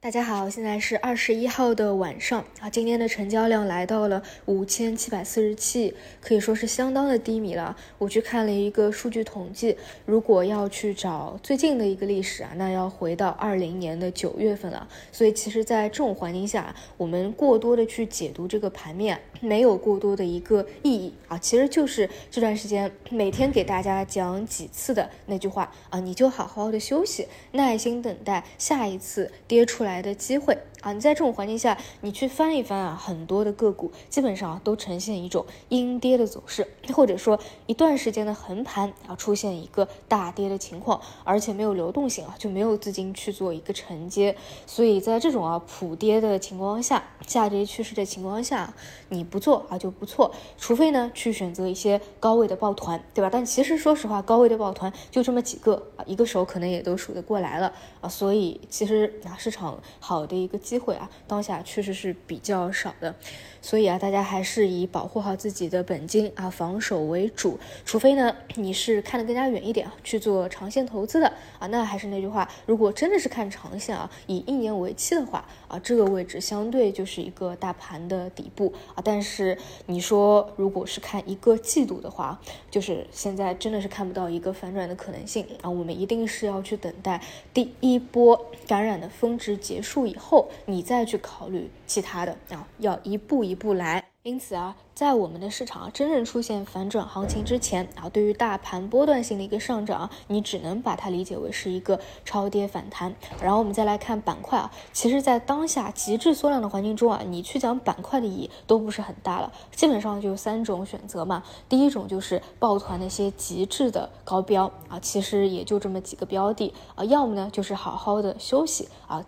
大家好，现在是二十一号的晚上啊，今天的成交量来到了五千七百四十七，可以说是相当的低迷了。我去看了一个数据统计，如果要去找最近的一个历史啊，那要回到二零年的九月份了。所以其实，在这种环境下，我们过多的去解读这个盘面，没有过多的一个意义啊。其实就是这段时间每天给大家讲几次的那句话啊，你就好好的休息，耐心等待下一次跌出来。来的机会。啊，你在这种环境下，你去翻一翻啊，很多的个股基本上都呈现一种阴跌的走势，或者说一段时间的横盘啊，出现一个大跌的情况，而且没有流动性啊，就没有资金去做一个承接，所以在这种啊普跌的情况下，下跌趋势的情况下，你不做啊就不错，除非呢去选择一些高位的抱团，对吧？但其实说实话，高位的抱团就这么几个啊，一个手可能也都数得过来了啊，所以其实啊市场好的一个。机会啊，当下确实是比较少的，所以啊，大家还是以保护好自己的本金啊，防守为主。除非呢，你是看得更加远一点，去做长线投资的啊，那还是那句话，如果真的是看长线啊，以一年为期的话啊，这个位置相对就是一个大盘的底部啊。但是你说如果是看一个季度的话，就是现在真的是看不到一个反转的可能性啊。我们一定是要去等待第一波感染的峰值结束以后。你再去考虑其他的啊，要一步一步来。因此啊，在我们的市场啊真正出现反转行情之前啊，对于大盘波段性的一个上涨，你只能把它理解为是一个超跌反弹。然后我们再来看板块啊，其实，在当下极致缩量的环境中啊，你去讲板块的意义都不是很大了，基本上就三种选择嘛。第一种就是抱团那些极致的高标啊，其实也就这么几个标的啊，要么呢就是好好的休息啊。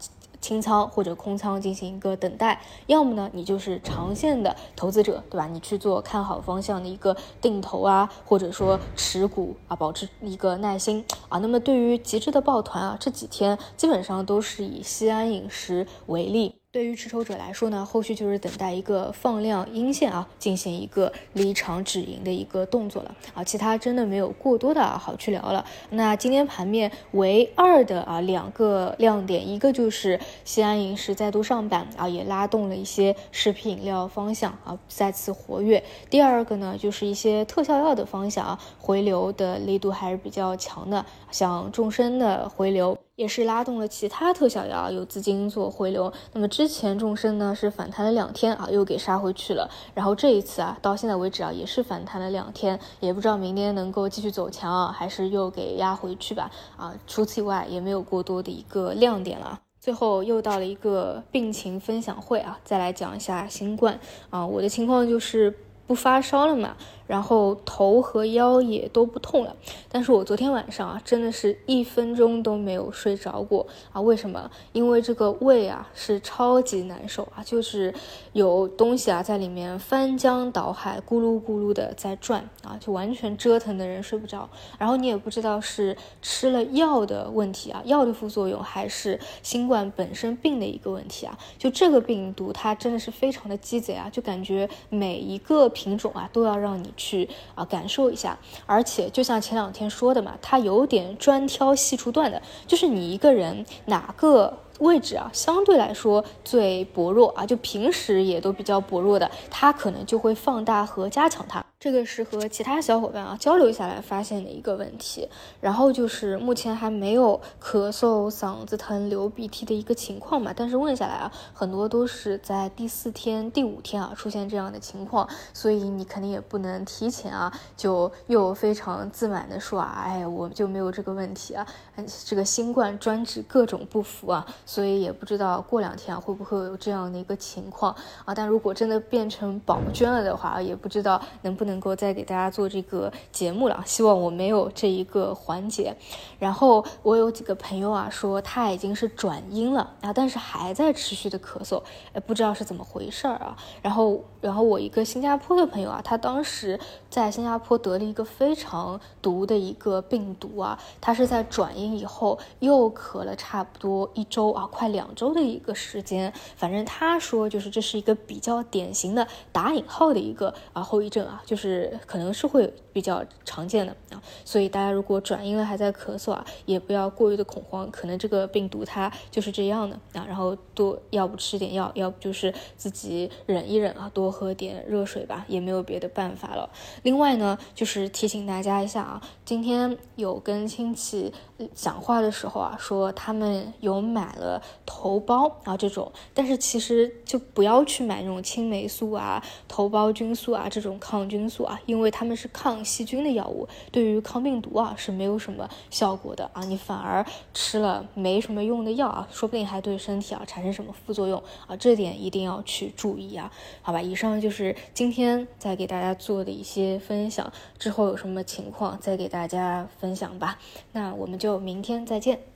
清仓或者空仓进行一个等待，要么呢，你就是长线的投资者，对吧？你去做看好方向的一个定投啊，或者说持股啊，保持一个耐心啊。那么对于极致的抱团啊，这几天基本上都是以西安饮食为例。对于持筹者来说呢，后续就是等待一个放量阴线啊，进行一个离场止盈的一个动作了啊。其他真的没有过多的好去聊了。那今天盘面唯二的啊两个亮点，一个就是西安饮食再度上板啊，也拉动了一些食品饮料方向啊再次活跃。第二个呢，就是一些特效药的方向啊，回流的力度还是比较强的，像众生的回流。也是拉动了其他特效药有资金做回流。那么之前众生呢是反弹了两天啊，又给杀回去了。然后这一次啊，到现在为止啊，也是反弹了两天，也不知道明天能够继续走强啊，还是又给压回去吧。啊，除此以外也没有过多的一个亮点了。最后又到了一个病情分享会啊，再来讲一下新冠啊，我的情况就是不发烧了嘛。然后头和腰也都不痛了，但是我昨天晚上啊，真的是一分钟都没有睡着过啊！为什么？因为这个胃啊是超级难受啊，就是有东西啊在里面翻江倒海，咕噜咕噜的在转啊，就完全折腾的人睡不着。然后你也不知道是吃了药的问题啊，药的副作用，还是新冠本身病的一个问题啊？就这个病毒它真的是非常的鸡贼啊，就感觉每一个品种啊都要让你。去啊，感受一下，而且就像前两天说的嘛，它有点专挑细处断的，就是你一个人哪个位置啊，相对来说最薄弱啊，就平时也都比较薄弱的，它可能就会放大和加强它。这个是和其他小伙伴啊交流下来发现的一个问题，然后就是目前还没有咳嗽、嗓子疼、流鼻涕的一个情况嘛，但是问下来啊，很多都是在第四天、第五天啊出现这样的情况，所以你肯定也不能提前啊就又非常自满的说啊，哎，我就没有这个问题啊，这个新冠专治各种不服啊，所以也不知道过两天啊会不会有这样的一个情况啊，但如果真的变成宝娟了的话，也不知道能不能。能够再给大家做这个节目了，希望我没有这一个环节。然后我有几个朋友啊说他已经是转阴了啊，但是还在持续的咳嗽，哎，不知道是怎么回事儿啊。然后，然后我一个新加坡的朋友啊，他当时在新加坡得了一个非常毒的一个病毒啊，他是在转阴以后又咳了差不多一周啊，快两周的一个时间。反正他说就是这是一个比较典型的打引号的一个啊后遗症啊，就是。是可能是会比较常见的啊。所以大家如果转阴了还在咳嗽啊，也不要过于的恐慌，可能这个病毒它就是这样的啊。然后多要不吃点药，要不就是自己忍一忍啊，多喝点热水吧，也没有别的办法了。另外呢，就是提醒大家一下啊，今天有跟亲戚讲话的时候啊，说他们有买了头孢啊这种，但是其实就不要去买那种青霉素啊、头孢菌素啊这种抗菌素啊，因为它们是抗细菌的药物，对于抗病毒啊是没有什么效果的啊，你反而吃了没什么用的药啊，说不定还对身体啊产生什么副作用啊，这点一定要去注意啊，好吧？以上就是今天再给大家做的一些分享，之后有什么情况再给大家分享吧。那我们就明天再见。